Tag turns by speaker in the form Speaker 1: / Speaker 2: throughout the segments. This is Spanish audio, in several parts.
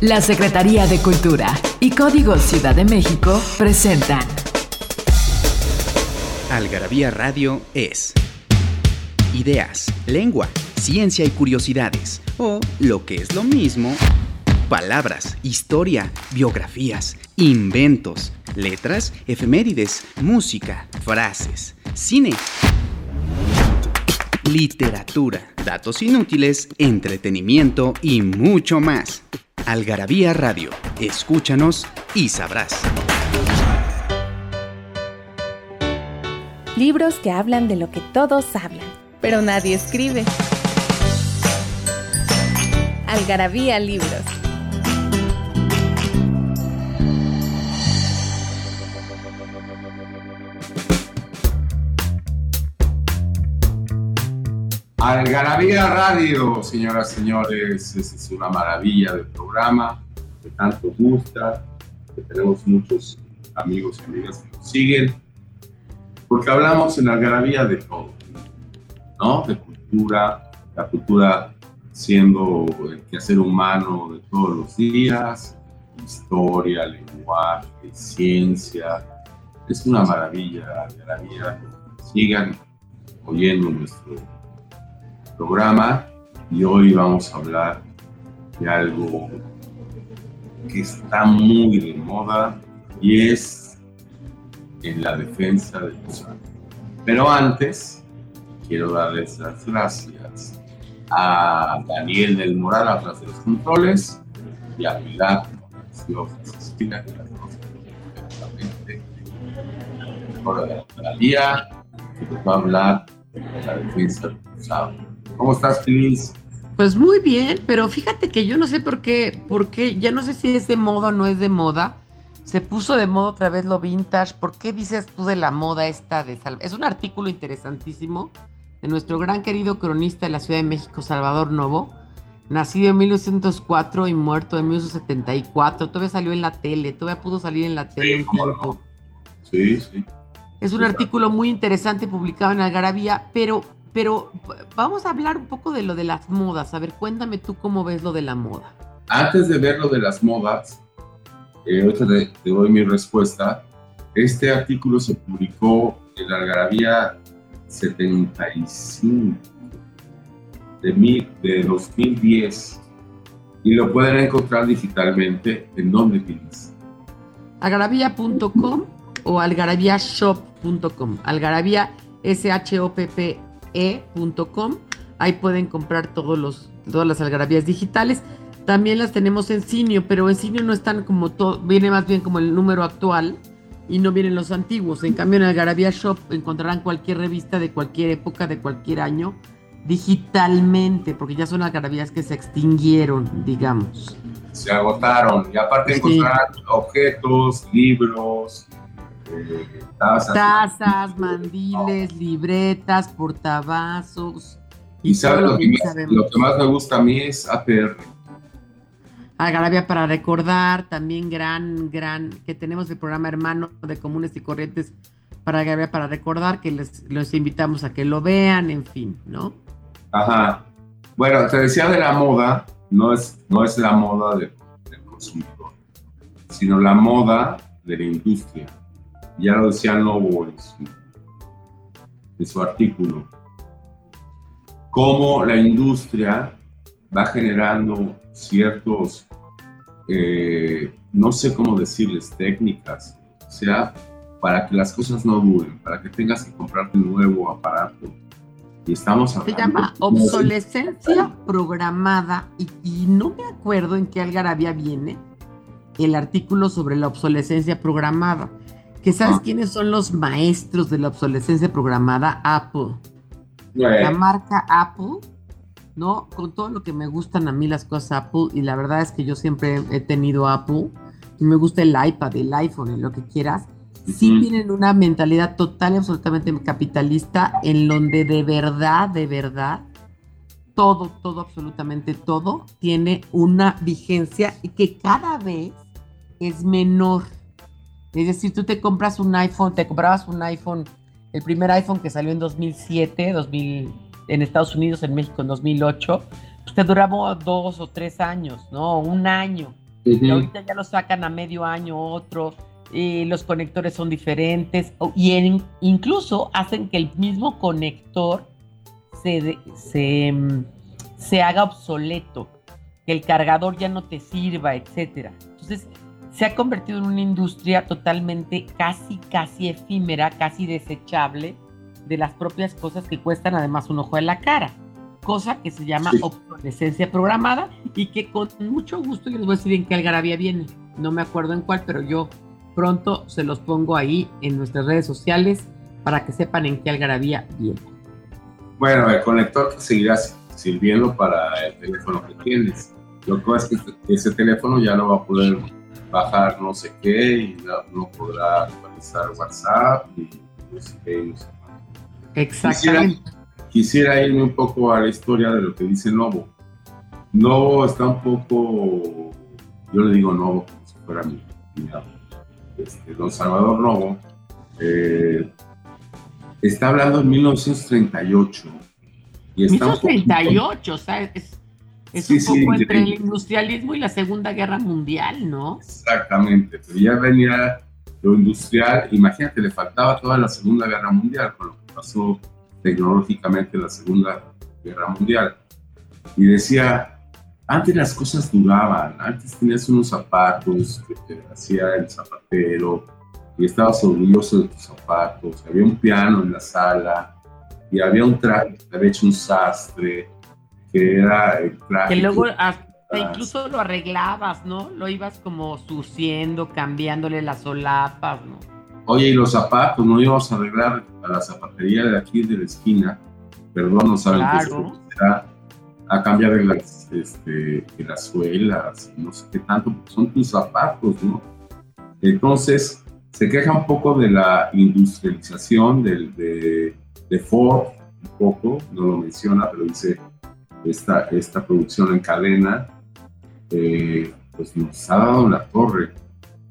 Speaker 1: La Secretaría de Cultura y Código Ciudad de México presentan.
Speaker 2: Algarabía Radio es. Ideas, lengua, ciencia y curiosidades, o lo que es lo mismo, palabras, historia, biografías, inventos, letras, efemérides, música, frases, cine, literatura, datos inútiles, entretenimiento y mucho más. Algarabía Radio, escúchanos y sabrás.
Speaker 3: Libros que hablan de lo que todos hablan, pero nadie escribe. Algarabía Libros.
Speaker 4: Algarabía Radio, señoras y señores, es una maravilla de programa que tanto gusta, que tenemos muchos amigos y amigas que nos siguen, porque hablamos en Algarabía de todo, ¿no? De cultura, la cultura siendo el quehacer humano de todos los días, historia, lenguaje, ciencia. Es una maravilla, Algarabía. Sigan oyendo nuestro programa y hoy vamos a hablar de algo que está muy de moda y es en la defensa del usuario. Pero antes, quiero darles las gracias a Daniel del Moral atrás de los controles y a Pilar que las perfectamente de la día que nos va a hablar de la defensa del usuario. ¿Cómo estás, Feliz?
Speaker 5: Pues muy bien, pero fíjate que yo no sé por qué, porque ya no sé si es de moda o no es de moda. Se puso de moda otra vez lo vintage. ¿Por qué dices tú de la moda esta de Es un artículo interesantísimo de nuestro gran querido cronista de la Ciudad de México, Salvador Novo, nacido en 1904 y muerto en 1974. Todavía salió en la tele, todavía pudo salir en la tele
Speaker 4: un tiempo. Sí, sí.
Speaker 5: Es un artículo muy interesante publicado en Algarabía, pero pero vamos a hablar un poco de lo de las modas. A ver, cuéntame tú cómo ves lo de la moda.
Speaker 4: Antes de ver lo de las modas, eh, ahorita te, doy mi respuesta. Este artículo se publicó en la Algarabía 75 de, mil, de 2010 y lo pueden encontrar digitalmente en donde tienes.
Speaker 5: Algarabía.com o algarabíashop.com. Algarabía S-H-O-P-P e.com. Ahí pueden comprar todos los, todas las algarabías digitales. También las tenemos en Cinio, pero en Cinio no están como todo, viene más bien como el número actual y no vienen los antiguos. En cambio, en Algarabía Shop encontrarán cualquier revista de cualquier época, de cualquier año, digitalmente, porque ya son algarabías que se extinguieron, digamos.
Speaker 4: Se agotaron y aparte encontrarán objetos, libros,
Speaker 5: tazas, mandiles, libretas, portavasos.
Speaker 4: Y, sabe lo que, más me gusta a mí es APR.
Speaker 5: Algarabia para recordar, también gran, gran, que tenemos el programa hermano de comunes y corrientes para Algarabia para recordar, que les los invitamos a que lo vean, en fin, ¿no?
Speaker 4: Ajá. Bueno, te decía de la moda, no es, no es la moda del consumidor, sino la moda de la industria ya lo decía Novo en su, artículo, cómo la industria va generando ciertos, eh, no sé cómo decirles, técnicas, o sea, para que las cosas no duren, para que tengas que comprarte un nuevo aparato. Y estamos
Speaker 5: Se llama obsolescencia programada y, y, no me acuerdo en qué algarabía viene el artículo sobre la obsolescencia programada que sabes quiénes son los maestros de la obsolescencia programada, Apple. La marca Apple, ¿no? Con todo lo que me gustan a mí las cosas Apple, y la verdad es que yo siempre he tenido Apple, y me gusta el iPad, el iPhone, lo que quieras, sí tienen una mentalidad total y absolutamente capitalista en donde de verdad, de verdad, todo, todo, absolutamente todo tiene una vigencia y que cada vez es menor. Es decir, tú te compras un iPhone, te comprabas un iPhone, el primer iPhone que salió en 2007, 2000, en Estados Unidos, en México en 2008, pues te duraba dos o tres años, ¿no? Un año. Y ahorita ya lo sacan a medio año otro, los conectores son diferentes y incluso hacen que el mismo conector se, se, se haga obsoleto, que el cargador ya no te sirva, etcétera. Entonces, se ha convertido en una industria totalmente casi, casi efímera, casi desechable de las propias cosas que cuestan además un ojo de la cara, cosa que se llama obsolescencia programada y que con mucho gusto yo les voy a decir en qué algarabía viene. No me acuerdo en cuál, pero yo pronto se los pongo ahí en nuestras redes sociales para que sepan en qué algarabía viene.
Speaker 4: Bueno, el conector seguirá sirviendo para el teléfono que tienes. Lo que pasa es que ese teléfono ya no va a poder bajar no sé qué y no, podrá actualizar WhatsApp y no sé qué.
Speaker 5: Exactamente.
Speaker 4: Quisiera, irme un poco a la historia de lo que dice Novo. Novo está un poco, yo le digo Novo como si fuera mi, este, don Salvador Novo, eh, está hablando en 1938.
Speaker 5: Y está 1938, o sea, es, es un poco entre el industrialismo y la Segunda Guerra Mundial, ¿no?
Speaker 4: Exactamente, pero ya venía lo industrial, imagínate, le faltaba toda la Segunda Guerra Mundial con lo que pasó tecnológicamente en la Segunda Guerra Mundial. Y decía, antes las cosas duraban, antes tenías unos zapatos que te hacía el zapatero y estabas orgulloso de tus zapatos, había un piano en la sala y había un traje que te había hecho un sastre que era el
Speaker 5: Que luego hasta incluso lo arreglabas, ¿no? Lo ibas como suciendo, cambiándole las solapas, ¿no?
Speaker 4: Oye, y los zapatos, no íbamos a arreglar a la zapatería de aquí de la esquina, perdón, no saben claro. qué a cambiar las, este, las suelas, no sé qué tanto, son tus zapatos, ¿no? Entonces, se queja un poco de la industrialización del, de, de Ford, un poco, no lo menciona, pero dice esta, esta producción en cadena, eh, pues nos ha dado la torre.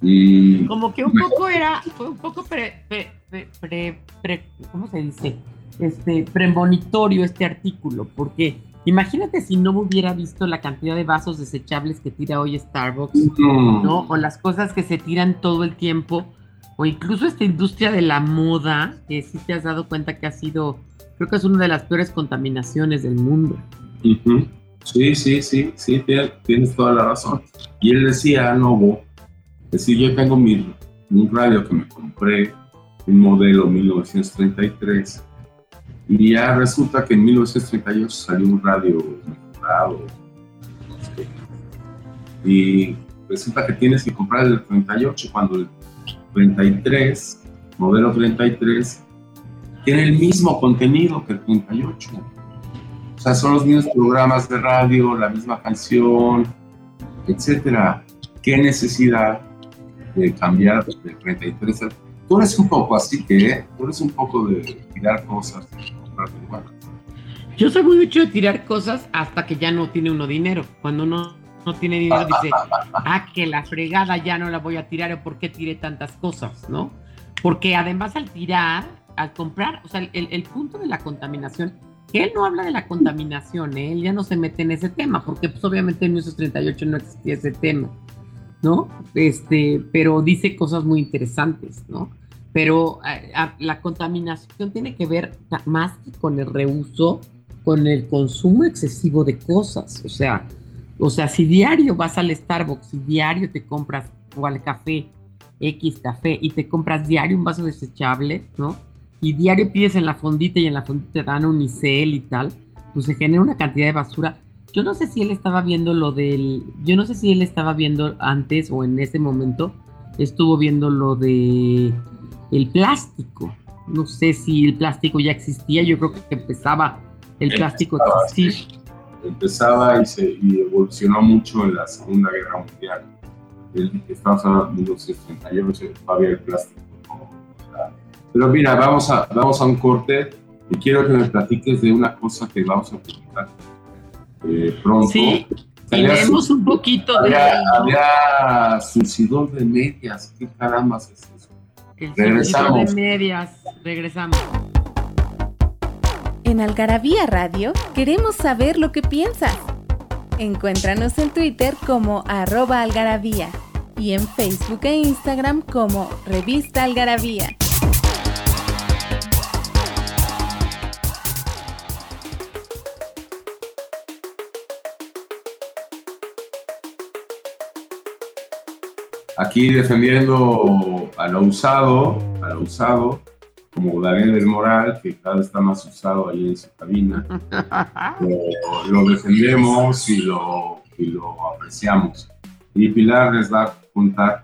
Speaker 4: Y,
Speaker 5: Como que un poco era, fue un poco pre, pre, pre, ¿cómo se dice? Este, premonitorio este artículo, porque imagínate si no hubiera visto la cantidad de vasos desechables que tira hoy Starbucks, ¿no? O las cosas que se tiran todo el tiempo, o incluso esta industria de la moda, que sí te has dado cuenta que ha sido, creo que es una de las peores contaminaciones del mundo.
Speaker 4: Sí, sí, sí, sí, tienes toda la razón. Y él decía, Novo, decir, yo tengo mi, un radio que me compré, un modelo 1933, y ya resulta que en 1938 salió un radio mejorado. Y resulta que tienes que comprar el 38 cuando el 33, modelo 33, tiene el mismo contenido que el 38 o sea, son los mismos programas de radio, la misma canción, etcétera. ¿Qué necesidad de cambiar de 33 Tú eres un poco así que, tú eres un poco de tirar cosas,
Speaker 5: Yo soy muy mucho de tirar cosas hasta que ya no tiene uno dinero. Cuando uno no tiene dinero dice, ah, que la fregada ya no la voy a tirar o por qué tiré tantas cosas, ¿no? Porque además al tirar, al comprar, o sea, el, el punto de la contaminación él no habla de la contaminación, ¿eh? él ya no se mete en ese tema, porque pues obviamente en 1938 no existía ese tema, ¿no? Este, pero dice cosas muy interesantes, ¿no? Pero la contaminación tiene que ver más que con el reuso, con el consumo excesivo de cosas, o sea, o sea, si diario vas al Starbucks, si diario te compras o al café, X café, y te compras diario un vaso desechable, ¿no? Y diario pides en la fondita y en la fondita te dan unicel y tal, pues se genera una cantidad de basura. Yo no sé si él estaba viendo lo del, yo no sé si él estaba viendo antes o en ese momento estuvo viendo lo de el plástico. No sé si el plástico ya existía, yo creo que empezaba el plástico a existir.
Speaker 4: Empezaba y, se, evolucionó mucho en la Segunda Guerra Mundial. Estamos hablando de 1938, todavía el plástico pero mira, vamos a, vamos a un corte y quiero que me platiques de una cosa que vamos a publicar eh, pronto.
Speaker 5: Sí, tenemos un poquito
Speaker 4: de... Había suicidor de medias, ¿qué caramba es eso?
Speaker 5: El regresamos. de medias, regresamos.
Speaker 3: En Algarabía Radio queremos saber lo que piensas. Encuéntranos en Twitter como arroba algarabía y en Facebook e Instagram como revista algarabía.
Speaker 4: Aquí defendiendo a lo usado, a lo usado, como Daniel del Moral, que cada vez está más usado ahí en su cabina. lo, defendemos y lo, y lo apreciamos. Y Pilar les va a contar,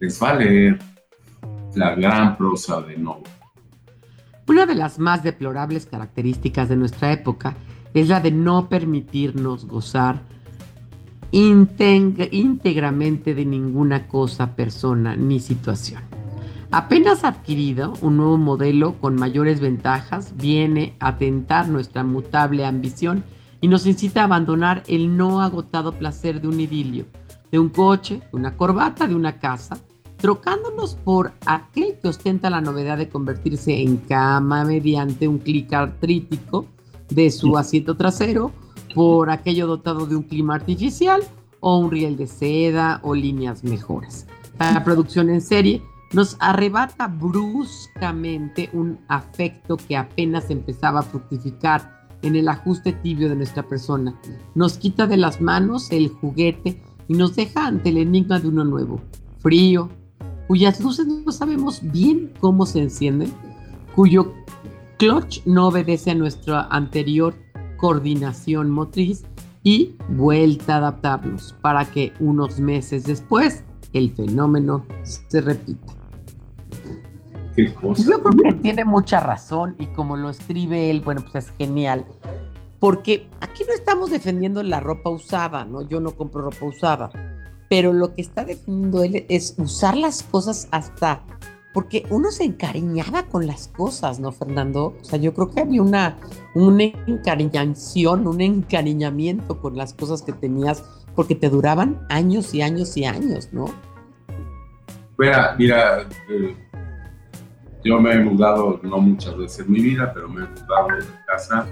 Speaker 4: les va a leer la gran prosa de Novo.
Speaker 5: Una de las más deplorables características de nuestra época es la de no permitirnos gozar íntegramente de ninguna cosa, persona ni situación. Apenas adquirido, un nuevo modelo con mayores ventajas viene a tentar nuestra mutable ambición y nos incita a abandonar el no agotado placer de un idilio, de un coche, de una corbata, de una casa, trocándonos por aquel que ostenta la novedad de convertirse en cama mediante un clic artrítico de su asiento trasero, por aquello dotado de un clima artificial o un riel de seda o líneas mejores. La producción en serie nos arrebata bruscamente un afecto que apenas empezaba a fructificar en el ajuste tibio de nuestra persona. Nos quita de las manos el juguete y nos deja ante el enigma de uno nuevo, frío, cuyas luces no sabemos bien cómo se encienden, cuyo clutch no obedece a nuestra anterior coordinación motriz y vuelta a adaptarnos para que unos meses después el fenómeno se repita. Yo creo que tiene mucha razón y como lo escribe él, bueno, pues es genial. Porque aquí no estamos defendiendo la ropa usada, ¿no? Yo no compro ropa usada. Pero lo que está defendiendo él es usar las cosas hasta... Porque uno se encariñaba con las cosas, ¿no, Fernando? O sea, yo creo que había una, una encariñación, un encariñamiento con las cosas que tenías, porque te duraban años y años y años, ¿no?
Speaker 4: Mira, mira, eh, yo me he mudado, no muchas veces en mi vida, pero me he mudado de casa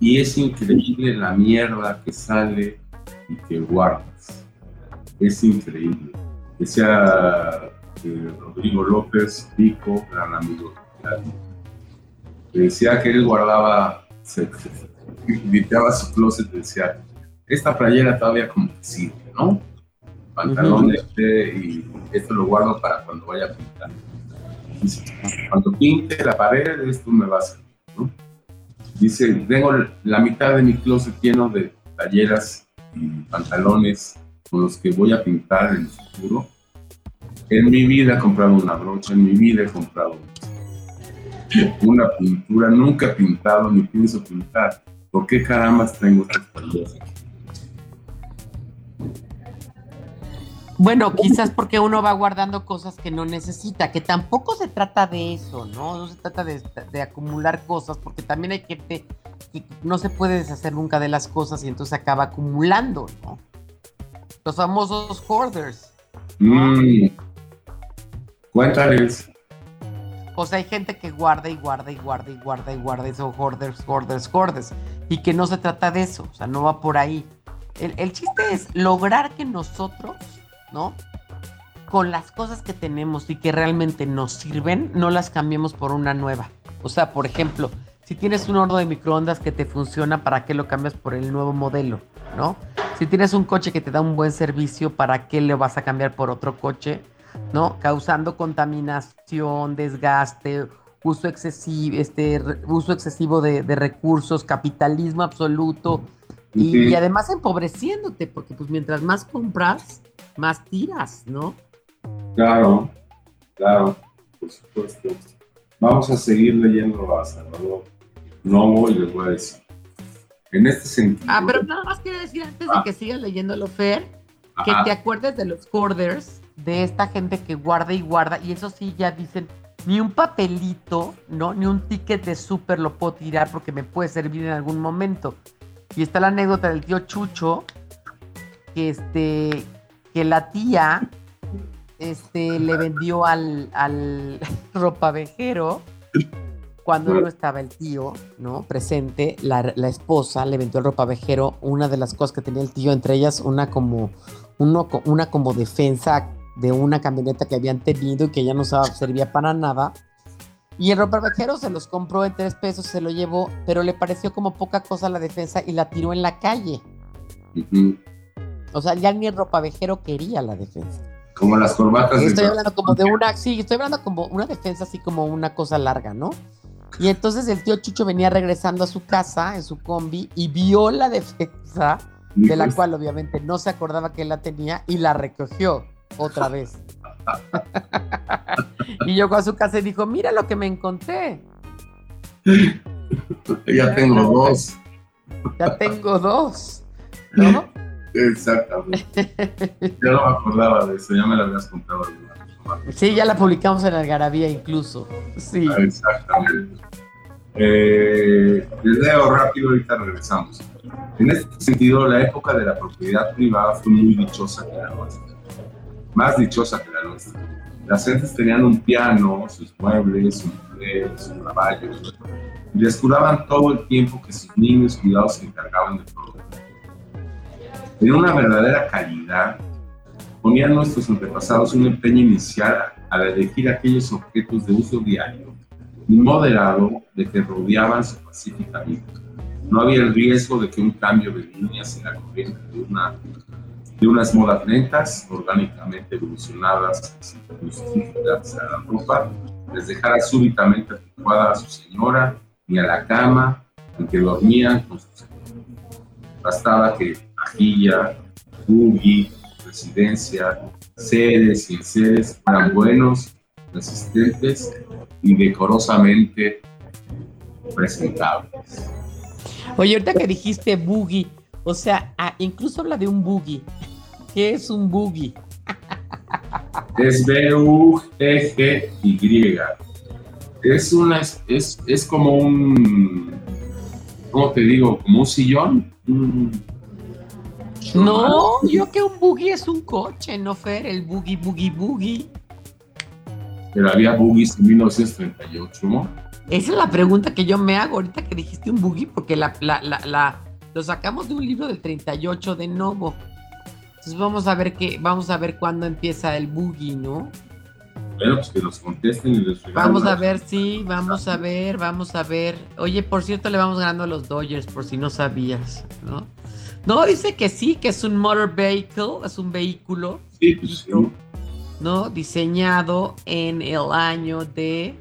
Speaker 4: y es increíble la mierda que sale y que guardas. Es increíble. Decía eh, Rodrigo López, Pico, gran amigo, decía que él guardaba, se, limpiaba su closet, decía, esta playera todavía como que sirve, ¿no? Pantalón este y esto lo guardo para cuando vaya a pintar cuando pinte la pared, esto me va a servir, ¿no? Dice, tengo la mitad de mi closet lleno de talleras y pantalones con los que voy a pintar en el futuro. En mi vida he comprado una brocha, en mi vida he comprado una pintura, nunca he pintado ni pienso pintar. ¿Por qué caramba tengo estas aquí?
Speaker 5: Bueno, quizás porque uno va guardando cosas que no necesita, que tampoco se trata de eso, ¿no? No se trata de, acumular cosas, porque también hay gente que no se puede deshacer nunca de las cosas y entonces acaba acumulando, ¿no? Los famosos hoarders.
Speaker 4: Mm. Cuéntales.
Speaker 5: Pues hay gente que guarda y guarda y guarda y guarda y guarda y son hoarders, hoarders, hoarders. Y que no se trata de eso, o sea, no va por ahí. el chiste es lograr que nosotros ¿no? Con las cosas que tenemos y que realmente nos sirven, no las cambiemos por una nueva. O sea, por ejemplo, si tienes un horno de microondas que te funciona, ¿para qué lo cambias por el nuevo modelo? ¿No? Si tienes un coche que te da un buen servicio, ¿para qué lo vas a cambiar por otro coche? ¿No? Causando contaminación, desgaste, uso excesivo, este, uso excesivo de, recursos, capitalismo absoluto y, y, además empobreciéndote, porque pues mientras más compras, más tiras, ¿no?
Speaker 4: Claro, claro, por supuesto. Vamos a seguir leyendo a Salvador Novo y les voy a decir. En este sentido.
Speaker 5: Ah, pero nada más quiero decir antes de ah. que sigas leyéndolo, Fer, que te acuerdes de los hoarders, de esta gente que guarda y guarda, y eso sí ya dicen, ni un papelito, ¿no? Ni un ticket de súper lo puedo tirar porque me puede servir en algún momento. Y está la anécdota del tío Chucho, que este, que la tía este, le vendió al, al ropavejero cuando no estaba el tío, ¿no? Presente, la, la, esposa le vendió el ropavejero una de las cosas que tenía el tío, entre ellas una como, uno, una como defensa de una camioneta que habían tenido y que ya no servía para nada. Y el ropavejero se los compró en tres pesos, se lo llevó, pero le pareció como poca cosa la defensa y la tiró en la calle. O sea, ya ni el ropavejero quería la defensa.
Speaker 4: Como las corbatas.
Speaker 5: Estoy hablando como de una, sí, estoy hablando como una defensa así como una cosa larga, ¿no? Y entonces el tío Chucho venía regresando a su casa en su combi y vio la defensa, de la cual obviamente no se acordaba que la tenía y la recogió otra vez. y llegó a su casa y dijo, mira lo que me encontré.
Speaker 4: ya tengo dos.
Speaker 5: Ya tengo dos. ¿No?
Speaker 4: Exactamente. Ya no me acordaba de eso, ya me lo habías contado.
Speaker 5: Sí, ya la publicamos en Algarabía incluso. Sí.
Speaker 4: Ah, exactamente. Eh, leo rápido, ahorita regresamos. En este sentido, la época de la propiedad privada fue muy dichosa que la nuestra. Más dichosa que la nuestra. Las gentes tenían un piano, sus muebles, sus muebles, sus caballos, y les curaban todo el tiempo que sus niños cuidados se encargaban de todo en una verdadera calidad, ponían nuestros antepasados un empeño inicial al elegir aquellos objetos de uso diario y moderado de que rodeaban su pacífica vida. No había el riesgo de que un cambio de líneas en la corriente de, una, de unas modas lentas, orgánicamente evolucionadas justificadas a la ropa, les dejara súbitamente adecuada a su señora ni a la cama en que dormían con sus Bastaba que Villa, buggy, residencia, sedes y sedes fueran buenos, resistentes y decorosamente presentables.
Speaker 5: Oye, ahorita que dijiste buggy, o sea, ah, incluso habla de un buggy. ¿Qué es un buggy?
Speaker 4: Es B-U-G-G-Y. Es una, es, es como un, ¿cómo te digo? Como un sillón,
Speaker 5: no, yo que un buggy es un coche, no Fer, el buggy, buggy, buggy.
Speaker 4: Pero había buggies en 1938, ¿no?
Speaker 5: Esa es la pregunta que yo me hago ahorita que dijiste un buggy, porque la, la, la, lo sacamos de un libro del 38 de Novo. Entonces vamos a ver qué, vamos a ver cuándo empieza el buggy, ¿no?
Speaker 4: Bueno, pues que nos contesten y les
Speaker 5: Vamos a ver, sí, vamos a ver, vamos a ver. Oye, por cierto, le vamos ganando a los Dodgers, por si no sabías, ¿no? No, dice que sí, que es un motor vehicle, es un vehículo.
Speaker 4: Sí, pues
Speaker 5: ¿No? Diseñado en el año de.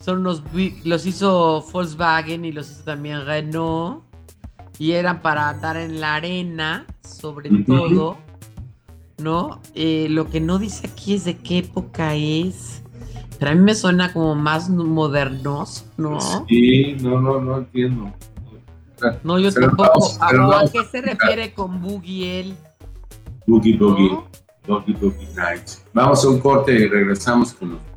Speaker 5: Son los. Los hizo Volkswagen y los hizo también Renault. Y eran para andar en la arena, sobre todo. ¿No? Eh, lo que no dice aquí es de qué época es. Pero a mí me suena como más modernos, ¿no?
Speaker 4: Sí, no, no, no entiendo.
Speaker 5: No, yo tampoco. ¿A, qué se refiere con Boogie él?
Speaker 4: Boogie Boogie. Boogie Boogie Night. Vamos a un corte y regresamos con los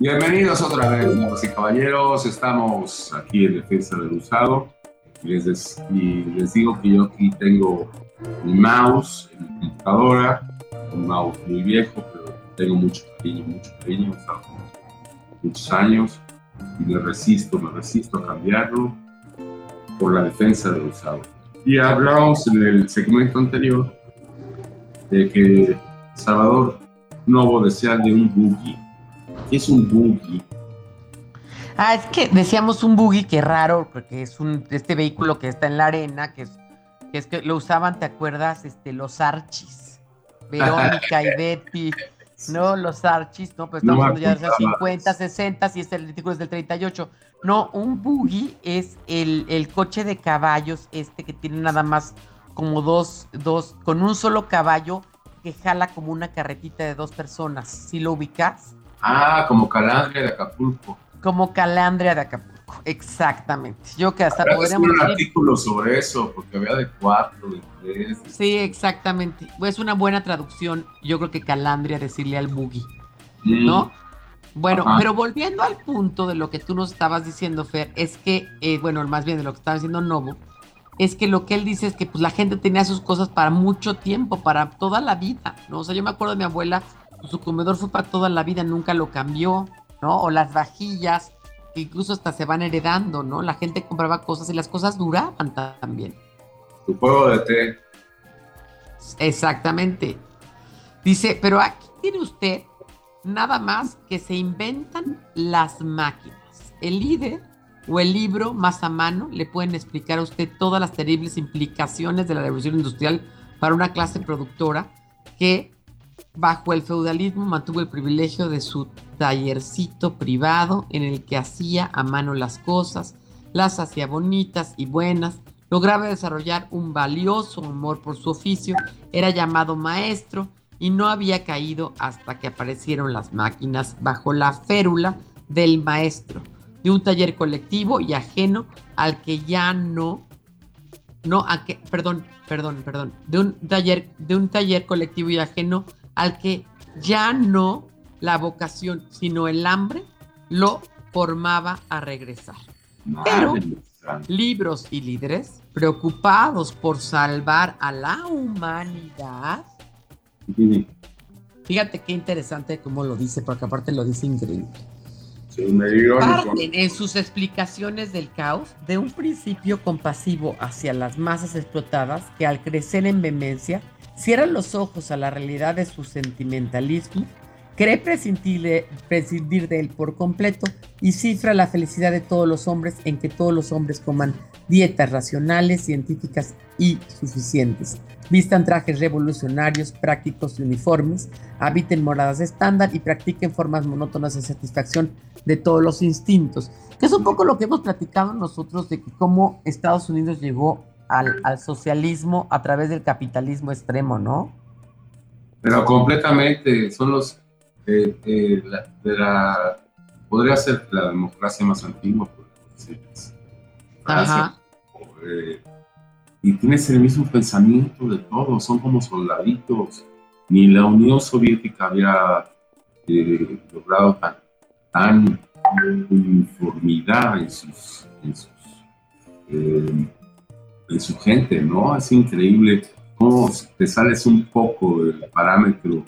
Speaker 4: Bienvenidos otra vez, damas y caballeros. Estamos aquí en Defensa del Usado. Y les, y les digo que yo aquí tengo mi mouse en mi computadora, un mouse muy viejo, pero tengo mucho cariño, mucho cariño, muchos años y me resisto, me resisto a cambiarlo por la defensa del usado. Y hablamos en el segmento anterior de que Salvador Novo decía de un buggy. ¿Qué es un buggy?
Speaker 5: Ah, es que decíamos un buggy, que raro, porque es un este vehículo que está en la arena, que es, que es que lo usaban, ¿te acuerdas? Este, los Archis, Verónica y Betty, ¿no? Los Archis, ¿no? Pues estamos hablando ya de los 50, 60, y este artículo es del 38. No, un buggy es el, coche de caballos este que tiene nada más como dos, dos, con un solo caballo que jala como una carretita de dos personas. ¿Sí lo ubicas?
Speaker 4: Ah, como Calandria de Acapulco.
Speaker 5: Como Calandria de Acapulco, exactamente. Yo que hasta
Speaker 4: podríamos. un artículo sobre eso, porque había de cuatro, de tres.
Speaker 5: Sí, exactamente. Es una buena traducción, yo creo que Calandria decirle al boogie, ¿no? Bueno, pero volviendo al punto de lo que tú nos estabas diciendo, Fer, es que, eh, bueno, más bien de lo que estaba diciendo Novo, es que lo que él dice es que pues la gente tenía sus cosas para mucho tiempo, para toda la vida, ¿no? O sea, yo me acuerdo de mi abuela, pues, su comedor fue para toda la vida, nunca lo cambió, ¿no? O las vajillas, que incluso hasta se van heredando, ¿no? La gente compraba cosas y las cosas duraban también.
Speaker 4: Tu juego de té.
Speaker 5: Exactamente. Dice, pero aquí tiene usted nada más que se inventan las máquinas. El líder o el libro más a mano le pueden explicar a usted todas las terribles implicaciones de la revolución industrial para una clase productora que bajo el feudalismo mantuvo el privilegio de su tallercito privado en el que hacía a mano las cosas, las hacía bonitas y buenas, lograba desarrollar un valioso amor por su oficio, era llamado maestro y no había caído hasta que aparecieron las máquinas bajo la férula del maestro de un taller colectivo y ajeno al que ya no, no, a que, perdón, perdón, perdón, de un taller, de un taller colectivo y ajeno al que ya no la vocación, sino el hambre lo formaba a regresar. Pero libros y líderes preocupados por salvar a la humanidad. Fíjate qué interesante cómo lo dice, porque aparte lo dice increíble Parten en sus explicaciones del caos de un principio compasivo hacia las masas explotadas que al crecer en vehemencia cierran los ojos a la realidad de su sentimentalismo, cree prescindir, de él por completo y cifra la felicidad de todos los hombres en que todos los hombres coman dietas racionales, científicas y suficientes, vistan trajes revolucionarios, prácticos y uniformes, habiten moradas estándar y practiquen formas monótonas de satisfacción de todos los instintos. Que es un poco lo que hemos platicado nosotros de cómo Estados Unidos llegó al, socialismo a través del capitalismo extremo, ¿no?
Speaker 4: Pero completamente, son los eh, eh, de la, podría ser la democracia más antigua, por Ajá. Eh, y tienes el mismo pensamiento de todos, son como soldaditos. Ni la Unión Soviética había logrado tan tan uniformidad en sus, en, eh, en su gente, ¿no? Es increíble cómo te sales un poco del parámetro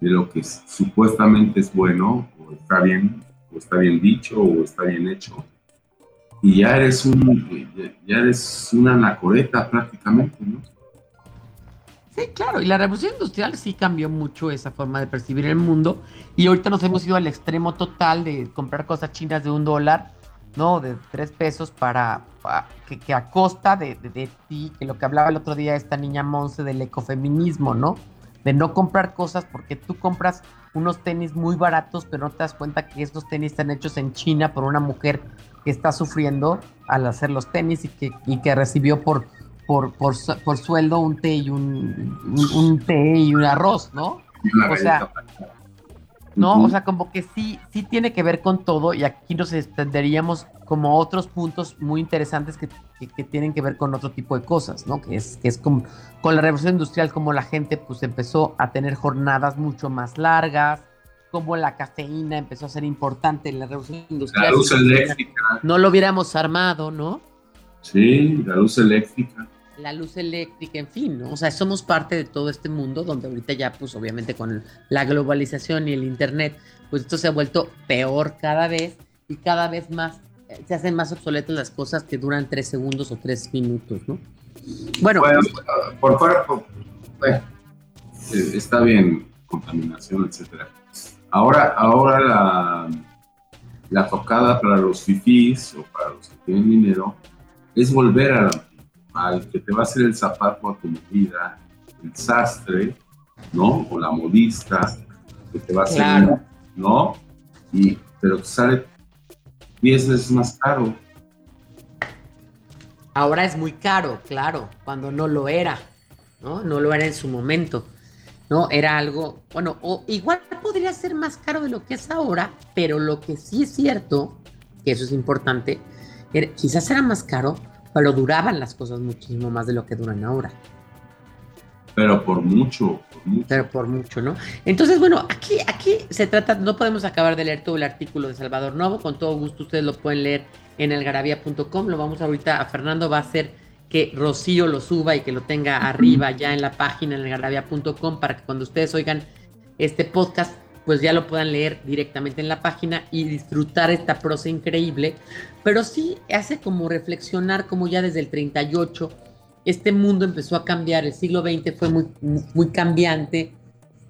Speaker 4: de lo que supuestamente es bueno, o está bien, o está bien dicho, o está bien hecho. Y ya eres un, ya eres una anacoreta prácticamente, ¿no?
Speaker 5: Sí, claro, y la revolución industrial sí cambió mucho esa forma de percibir el mundo y ahorita nos hemos ido al extremo total de comprar cosas chinas de un dólar, ¿no? De tres pesos para, que, a costa de, ti, que lo que hablaba el otro día esta niña Monse del ecofeminismo, ¿no? De no comprar cosas porque tú compras unos tenis muy baratos, pero no te das cuenta que estos tenis están hechos en China por una mujer que está sufriendo al hacer los tenis y que, y que recibió por por, por, sueldo un té y un, un, té y un arroz, ¿no? O sea, ¿no? O sea, como que sí, sí tiene que ver con todo y aquí nos extenderíamos como otros puntos muy interesantes que, que, tienen que ver con otro tipo de cosas, ¿no? Que es, que es como, con la revolución industrial como la gente pues empezó a tener jornadas mucho más largas, como la cafeína empezó a ser importante en la revolución industrial.
Speaker 4: La luz eléctrica.
Speaker 5: No lo hubiéramos armado, ¿no?
Speaker 4: Sí, la luz eléctrica
Speaker 5: la luz eléctrica, en fin, ¿no? O sea, somos parte de todo este mundo donde ahorita ya, pues obviamente con la globalización y el Internet, pues esto se ha vuelto peor cada vez y cada vez más eh, se hacen más obsoletas las cosas que duran tres segundos o tres minutos, ¿no?
Speaker 4: Bueno, por fuera, bueno, eh, está bien, contaminación, etcétera. Ahora, ahora la, la tocada para los fifís o para los que tienen dinero es volver a la al que te va a hacer el zapato a tu medida, el sastre, ¿no? O la modista, que te va a hacer, ¿no? Y, pero sale 10 veces más caro.
Speaker 5: Ahora es muy caro, claro, cuando no lo era, ¿no? No lo era en su momento, ¿no? Era algo, bueno, o igual podría ser más caro de lo que es ahora, pero lo que sí es cierto que eso es importante, quizás era más caro, pero duraban las cosas muchísimo más de lo que duran ahora.
Speaker 4: Pero por mucho, por mucho.
Speaker 5: Pero por mucho, ¿no? Entonces, bueno, aquí, aquí se trata, no podemos acabar de leer todo el artículo de Salvador Novo, con todo gusto ustedes lo pueden leer en elgarabía.com, lo vamos ahorita, a Fernando va a hacer que Rocío lo suba y que lo tenga arriba ya en la página en elgarabía.com para que cuando ustedes oigan este podcast, pues ya lo puedan leer directamente en la página y disfrutar esta prosa increíble. Pero sí hace como reflexionar como ya desde el 38 este mundo empezó a cambiar, el siglo XX fue muy, muy cambiante,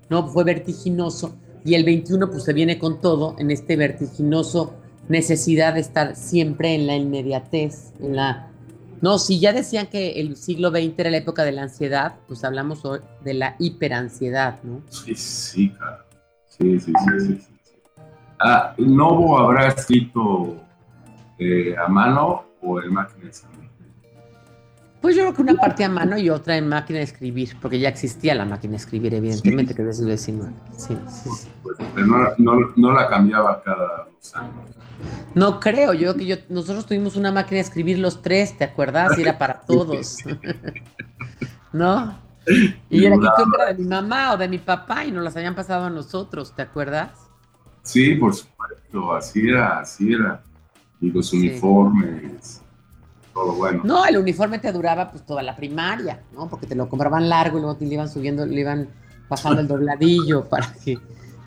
Speaker 5: ¿no? Fue vertiginoso y el XXI pues se viene con todo en este vertiginoso necesidad de estar siempre en la inmediatez, en la... No, si ya decían que el siglo XX era la época de la ansiedad, pues hablamos hoy de la hiperansiedad, ¿no?
Speaker 4: Sí, sí, claro. Sí, sí, sí, sí. sí. Ah, ¿Novo habrá escrito eh, a mano o en máquina de
Speaker 5: pues yo creo que una parte a mano y otra en máquina de escribir, porque ya existía la máquina de escribir, evidentemente, que desde el vecino. Sí, sí, sí.
Speaker 4: Pero no, la cambiaba cada dos años.
Speaker 5: No creo, yo que yo, nosotros tuvimos una máquina de escribir los tres, ¿te acuerdas? Y era para todos. ¿No? Y era, era de mi mamá o de mi papá y nos las habían pasado a nosotros, ¿te acuerdas?
Speaker 4: Sí, por supuesto, así era, así era. Y los uniformes
Speaker 5: no, el uniforme te duraba pues toda la primaria, ¿no? Porque te lo compraban largo y luego te le iban subiendo, le iban bajando el dobladillo para que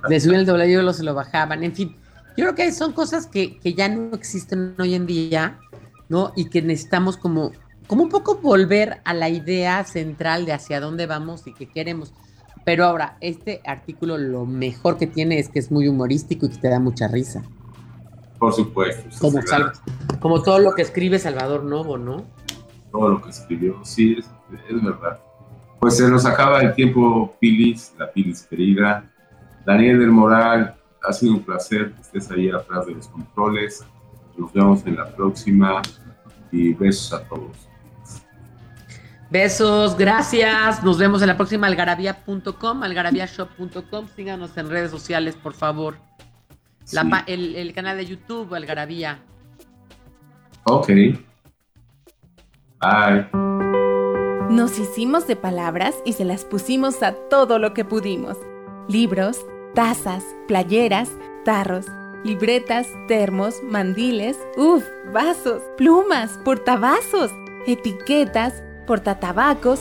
Speaker 5: le subían el dobladillo y luego se lo bajaban. En fin, yo creo que son cosas que, ya no existen hoy en día, ¿no? Y que necesitamos como, como un poco volver a la idea central de hacia dónde vamos y qué queremos. Pero ahora, este artículo lo mejor que tiene es que es muy humorístico y que te da mucha risa.
Speaker 4: Por supuesto.
Speaker 5: Como, como todo lo que escribe Salvador Novo, ¿no?
Speaker 4: Todo lo que escribió, sí, es, verdad. Pues se nos acaba el tiempo, Pilis, la Pilis querida. Daniel del Moral, ha sido un placer que estés ahí atrás de los controles. Nos vemos en la próxima y besos a todos.
Speaker 5: Besos, gracias. Nos vemos en la próxima algarabía.com, algarabiashop.com. Síganos en redes sociales, por favor el, canal de YouTube, Algarabía.
Speaker 4: Ok. Bye.
Speaker 3: Nos hicimos de palabras y se las pusimos a todo lo que pudimos. Libros, tazas, playeras, tarros, libretas, termos, mandiles, uff, vasos, plumas, portavasos, etiquetas, portatabacos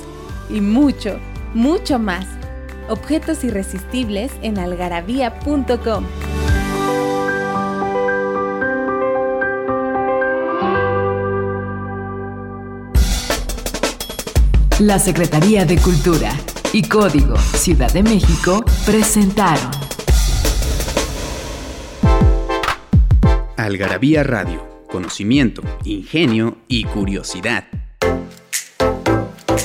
Speaker 3: y mucho, mucho más. Objetos irresistibles en algarabía.com.
Speaker 1: La Secretaría de Cultura y Código Ciudad de México presentaron
Speaker 2: Algarabía Radio, conocimiento, ingenio y curiosidad.